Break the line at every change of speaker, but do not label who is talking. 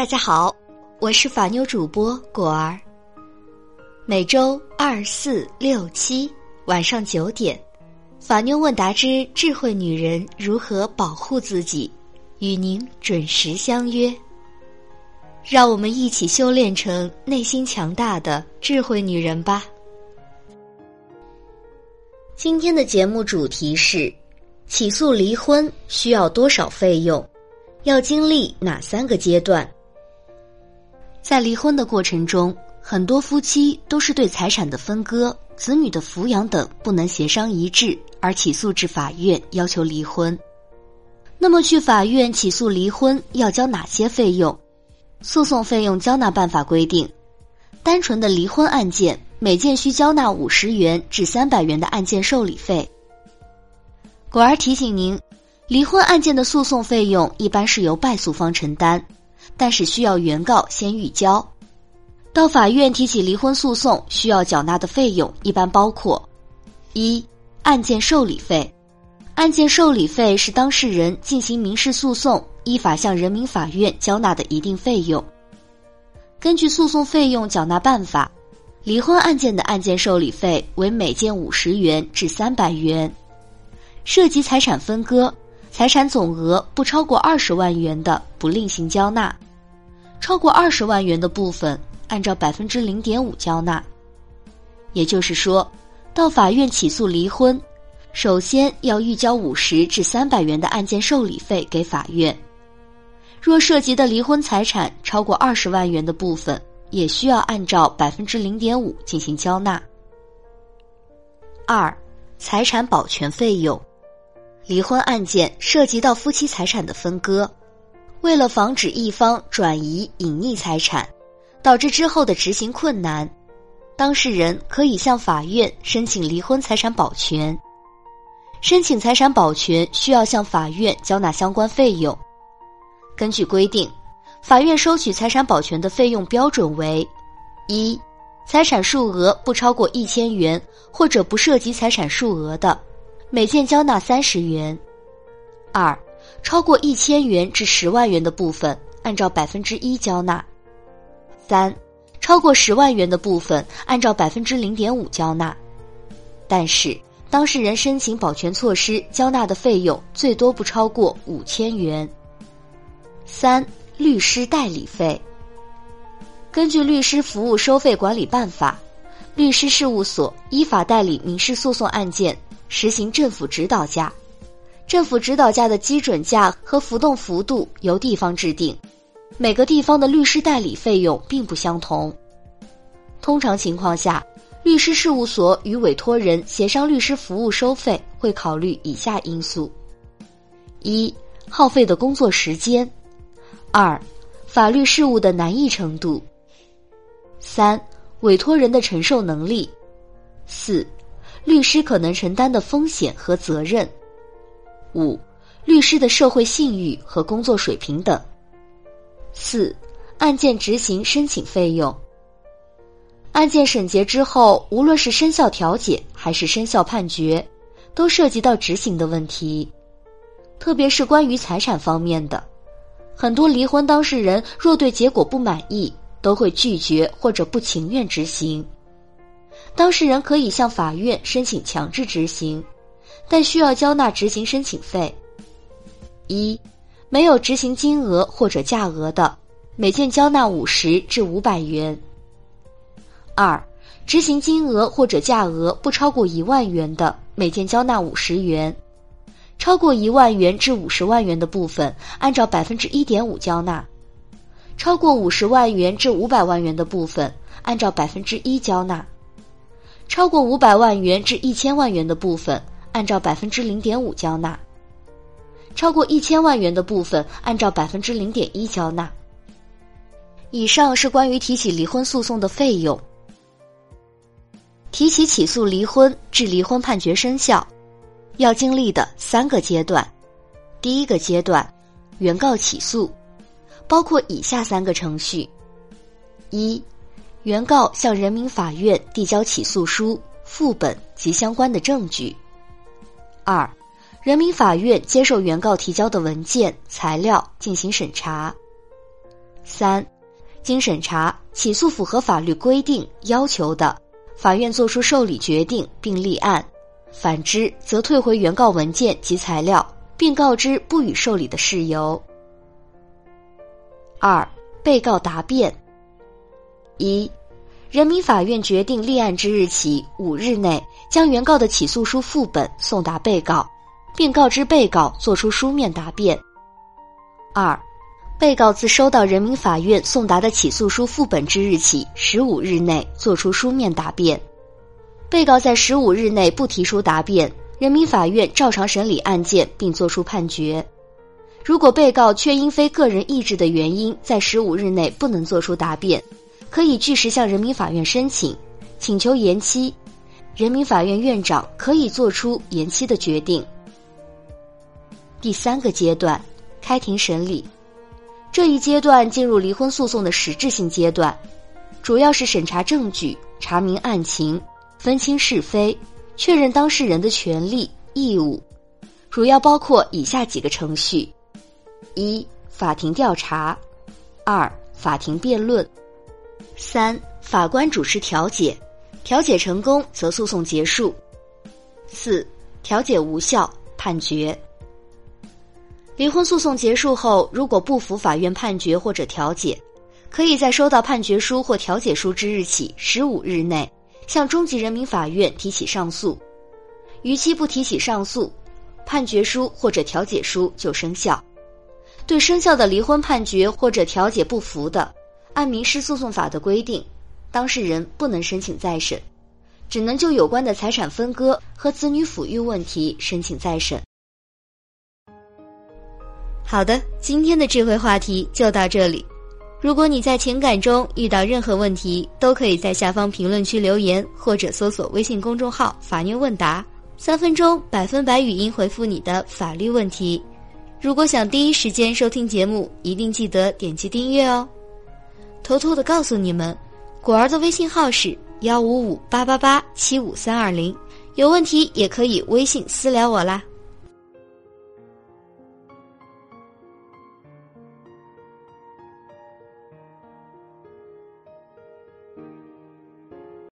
大家好，我是法妞主播果儿。每周二、四、六、七晚上九点，法妞问答之智慧女人如何保护自己，与您准时相约。让我们一起修炼成内心强大的智慧女人吧。今天的节目主题是：起诉离婚需要多少费用？要经历哪三个阶段？在离婚的过程中，很多夫妻都是对财产的分割、子女的抚养等不能协商一致，而起诉至法院要求离婚。那么，去法院起诉离婚要交哪些费用？诉讼费用交纳办法规定，单纯的离婚案件，每件需交纳五十元至三百元的案件受理费。果儿提醒您，离婚案件的诉讼费用一般是由败诉方承担。但是需要原告先预交，到法院提起离婚诉讼需要缴纳的费用一般包括：一、案件受理费，案件受理费是当事人进行民事诉讼依法向人民法院交纳的一定费用。根据诉讼费用缴纳办法，离婚案件的案件受理费为每件五十元至三百元，涉及财产分割。财产总额不超过二十万元的，不另行交纳；超过二十万元的部分，按照百分之零点五交纳。也就是说，到法院起诉离婚，首先要预交五十至三百元的案件受理费给法院。若涉及的离婚财产超过二十万元的部分，也需要按照百分之零点五进行交纳。二、财产保全费用。离婚案件涉及到夫妻财产的分割，为了防止一方转移隐匿财产，导致之后的执行困难，当事人可以向法院申请离婚财产保全。申请财产保全需要向法院交纳相关费用。根据规定，法院收取财产保全的费用标准为：一、财产数额不超过一千元或者不涉及财产数额的。每件交纳三十元，二超过一千元至十万元的部分，按照百分之一交纳；三超过十万元的部分，按照百分之零点五交纳。但是，当事人申请保全措施交纳的费用最多不超过五千元。三律师代理费，根据《律师服务收费管理办法》，律师事务所依法代理民事诉讼案件。实行政府指导价，政府指导价的基准价和浮动幅度由地方制定，每个地方的律师代理费用并不相同。通常情况下，律师事务所与委托人协商律师服务收费会考虑以下因素：一、耗费的工作时间；二、法律事务的难易程度；三、委托人的承受能力；四。律师可能承担的风险和责任，五，律师的社会信誉和工作水平等。四，案件执行申请费用。案件审结之后，无论是生效调解还是生效判决，都涉及到执行的问题，特别是关于财产方面的，很多离婚当事人若对结果不满意，都会拒绝或者不情愿执行。当事人可以向法院申请强制执行，但需要交纳执行申请费。一、没有执行金额或者价额的，每件交纳五十至五百元。二、执行金额或者价额不超过一万元的，每件交纳五十元；超过一万元至五十万元的部分，按照百分之一点五交纳；超过五十万元至五百万元的部分，按照百分之一交纳。超过五百万元至一千万元的部分，按照百分之零点五交纳；超过一千万元的部分，按照百分之零点一交纳。以上是关于提起离婚诉讼的费用。提起起诉离婚至离婚判决生效，要经历的三个阶段。第一个阶段，原告起诉，包括以下三个程序：一。原告向人民法院递交起诉书、副本及相关的证据。二，人民法院接受原告提交的文件材料进行审查。三，经审查起诉符合法律规定要求的，法院作出受理决定并立案；反之，则退回原告文件及材料，并告知不予受理的事由。二、被告答辩。一、人民法院决定立案之日起五日内，将原告的起诉书副本送达被告，并告知被告作出书面答辩。二、被告自收到人民法院送达的起诉书副本之日起十五日内作出书面答辩。被告在十五日内不提出答辩，人民法院照常审理案件并作出判决。如果被告却因非个人意志的原因，在十五日内不能作出答辩，可以据实向人民法院申请，请求延期，人民法院院长可以作出延期的决定。第三个阶段，开庭审理，这一阶段进入离婚诉讼的实质性阶段，主要是审查证据、查明案情、分清是非、确认当事人的权利义务，主要包括以下几个程序。一、法庭调查；二、法庭辩论；三、法官主持调解，调解成功则诉讼结束；四、调解无效判决。离婚诉讼结束后，如果不服法院判决或者调解，可以在收到判决书或调解书之日起十五日内，向中级人民法院提起上诉。逾期不提起上诉，判决书或者调解书就生效。对生效的离婚判决或者调解不服的，按民事诉讼法的规定，当事人不能申请再审，只能就有关的财产分割和子女抚育问题申请再审。好的，今天的智慧话题就到这里。如果你在情感中遇到任何问题，都可以在下方评论区留言，或者搜索微信公众号“法妞问答”，三分钟百分百语音回复你的法律问题。如果想第一时间收听节目，一定记得点击订阅哦。偷偷的告诉你们，果儿的微信号是幺五五八八八七五三二零，有问题也可以微信私聊我啦。